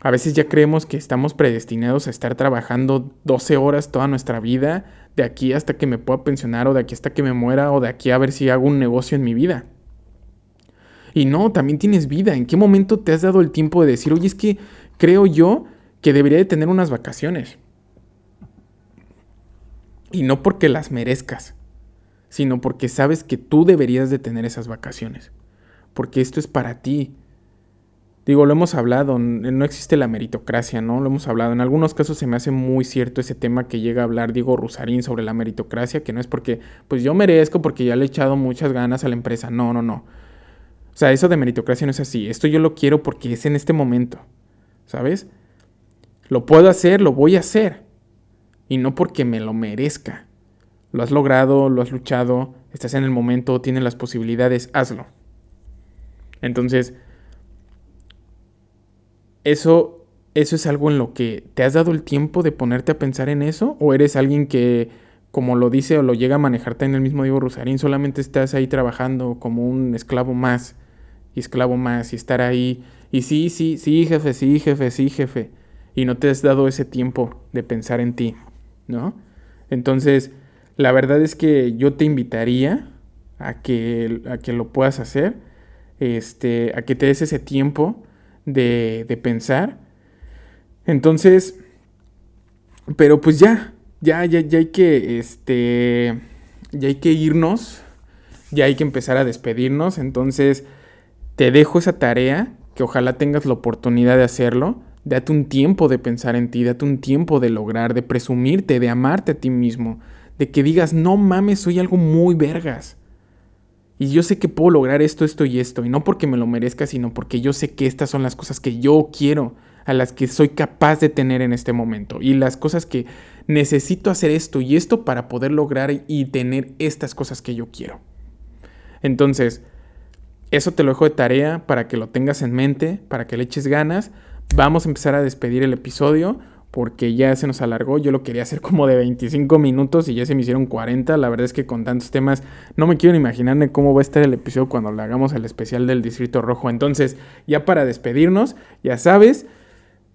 A veces ya creemos que estamos predestinados a estar trabajando 12 horas toda nuestra vida, de aquí hasta que me pueda pensionar, o de aquí hasta que me muera, o de aquí a ver si hago un negocio en mi vida. Y no, también tienes vida. ¿En qué momento te has dado el tiempo de decir, oye, es que creo yo que debería de tener unas vacaciones? Y no porque las merezcas, sino porque sabes que tú deberías de tener esas vacaciones, porque esto es para ti. Digo, lo hemos hablado, no existe la meritocracia, ¿no? Lo hemos hablado. En algunos casos se me hace muy cierto ese tema que llega a hablar Diego Rusarín sobre la meritocracia, que no es porque, pues yo merezco porque ya le he echado muchas ganas a la empresa. No, no, no. O sea, eso de meritocracia no es así. Esto yo lo quiero porque es en este momento, ¿sabes? Lo puedo hacer, lo voy a hacer. Y no porque me lo merezca. Lo has logrado, lo has luchado, estás en el momento, tienes las posibilidades, hazlo. Entonces, eso, eso es algo en lo que te has dado el tiempo de ponerte a pensar en eso, o eres alguien que, como lo dice o lo llega a manejarte en el mismo Diego Rosarín, solamente estás ahí trabajando como un esclavo más, y esclavo más, y estar ahí, y sí, sí, sí, jefe, sí, jefe, sí, jefe, y no te has dado ese tiempo de pensar en ti, ¿no? Entonces, la verdad es que yo te invitaría a que, a que lo puedas hacer, este, a que te des ese tiempo de, de pensar. Entonces, pero pues ya, ya, ya, ya hay que, este, ya hay que irnos, ya hay que empezar a despedirnos. Entonces, te dejo esa tarea, que ojalá tengas la oportunidad de hacerlo. Date un tiempo de pensar en ti, date un tiempo de lograr, de presumirte, de amarte a ti mismo, de que digas, no mames, soy algo muy vergas. Y yo sé que puedo lograr esto, esto y esto. Y no porque me lo merezca, sino porque yo sé que estas son las cosas que yo quiero, a las que soy capaz de tener en este momento. Y las cosas que necesito hacer esto y esto para poder lograr y tener estas cosas que yo quiero. Entonces, eso te lo dejo de tarea para que lo tengas en mente, para que le eches ganas, vamos a empezar a despedir el episodio porque ya se nos alargó. Yo lo quería hacer *laughs* como de 25 minutos y ya se me hicieron 40. La verdad es que con tantos temas no me quiero imaginar cómo va a estar el episodio cuando le hagamos el especial del Distrito Rojo. Entonces, ya para despedirnos, ya sabes,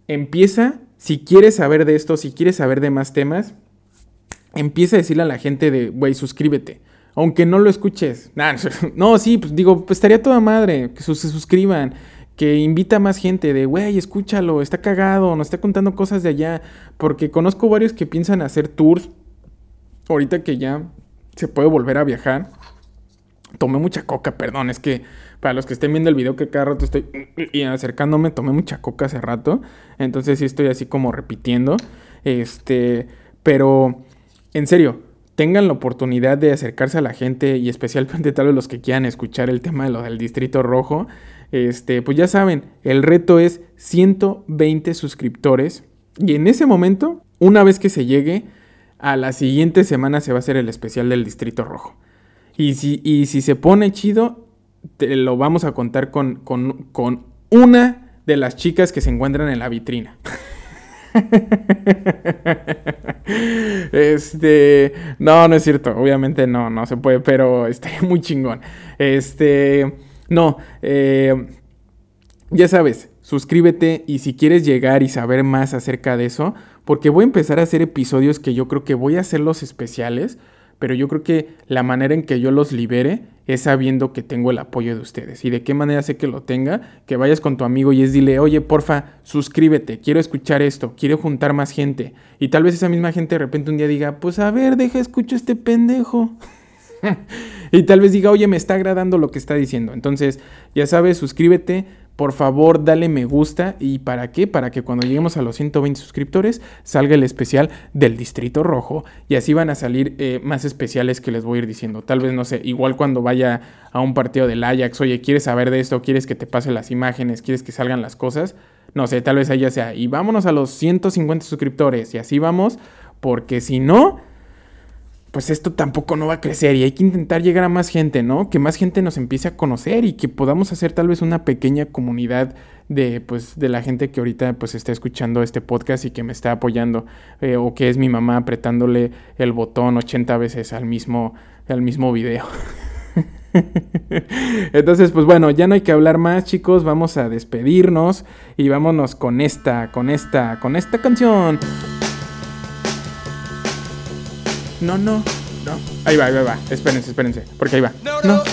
empieza, si quieres saber de esto, si quieres saber de más temas, empieza a decirle a la gente de, güey, suscríbete. Aunque no lo escuches. *laughs* no, sí, pues digo, pues estaría toda madre que se suscriban que invita a más gente de, güey, escúchalo, está cagado, nos está contando cosas de allá, porque conozco varios que piensan hacer tours, ahorita que ya se puede volver a viajar. Tomé mucha coca, perdón, es que para los que estén viendo el video que cada rato estoy y acercándome, tomé mucha coca hace rato, entonces sí estoy así como repitiendo, este, pero en serio, tengan la oportunidad de acercarse a la gente y especialmente tal vez los que quieran escuchar el tema de lo del Distrito Rojo, este, pues ya saben, el reto es 120 suscriptores. Y en ese momento, una vez que se llegue, a la siguiente semana se va a hacer el especial del Distrito Rojo. Y si, y si se pone chido, te lo vamos a contar con, con, con una de las chicas que se encuentran en la vitrina. *laughs* este, no, no es cierto, obviamente no, no se puede, pero está *laughs* muy chingón. Este, no, eh, ya sabes, suscríbete y si quieres llegar y saber más acerca de eso, porque voy a empezar a hacer episodios que yo creo que voy a hacerlos especiales, pero yo creo que la manera en que yo los libere es sabiendo que tengo el apoyo de ustedes. ¿Y de qué manera sé que lo tenga? Que vayas con tu amigo y es dile, oye, porfa, suscríbete, quiero escuchar esto, quiero juntar más gente. Y tal vez esa misma gente de repente un día diga, pues a ver, deja, escucho este pendejo. *laughs* *laughs* y tal vez diga, oye, me está agradando lo que está diciendo. Entonces, ya sabes, suscríbete. Por favor, dale me gusta. ¿Y para qué? Para que cuando lleguemos a los 120 suscriptores salga el especial del Distrito Rojo. Y así van a salir eh, más especiales que les voy a ir diciendo. Tal vez, no sé, igual cuando vaya a un partido del Ajax, oye, ¿quieres saber de esto? ¿Quieres que te pase las imágenes? ¿Quieres que salgan las cosas? No sé, tal vez ya sea. Y vámonos a los 150 suscriptores. Y así vamos. Porque si no pues esto tampoco no va a crecer y hay que intentar llegar a más gente, ¿no? Que más gente nos empiece a conocer y que podamos hacer tal vez una pequeña comunidad de, pues, de la gente que ahorita pues está escuchando este podcast y que me está apoyando eh, o que es mi mamá apretándole el botón 80 veces al mismo, al mismo video. *laughs* Entonces, pues bueno, ya no hay que hablar más, chicos. Vamos a despedirnos y vámonos con esta, con esta, con esta canción. No, no, no. Ahí va, ahí va, Espérense, espérense. Porque ahí va. No. no,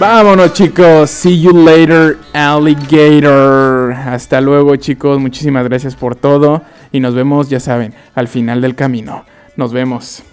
Vámonos chicos, see you later alligator. Hasta luego chicos, muchísimas gracias por todo y nos vemos, ya saben, al final del camino. Nos vemos.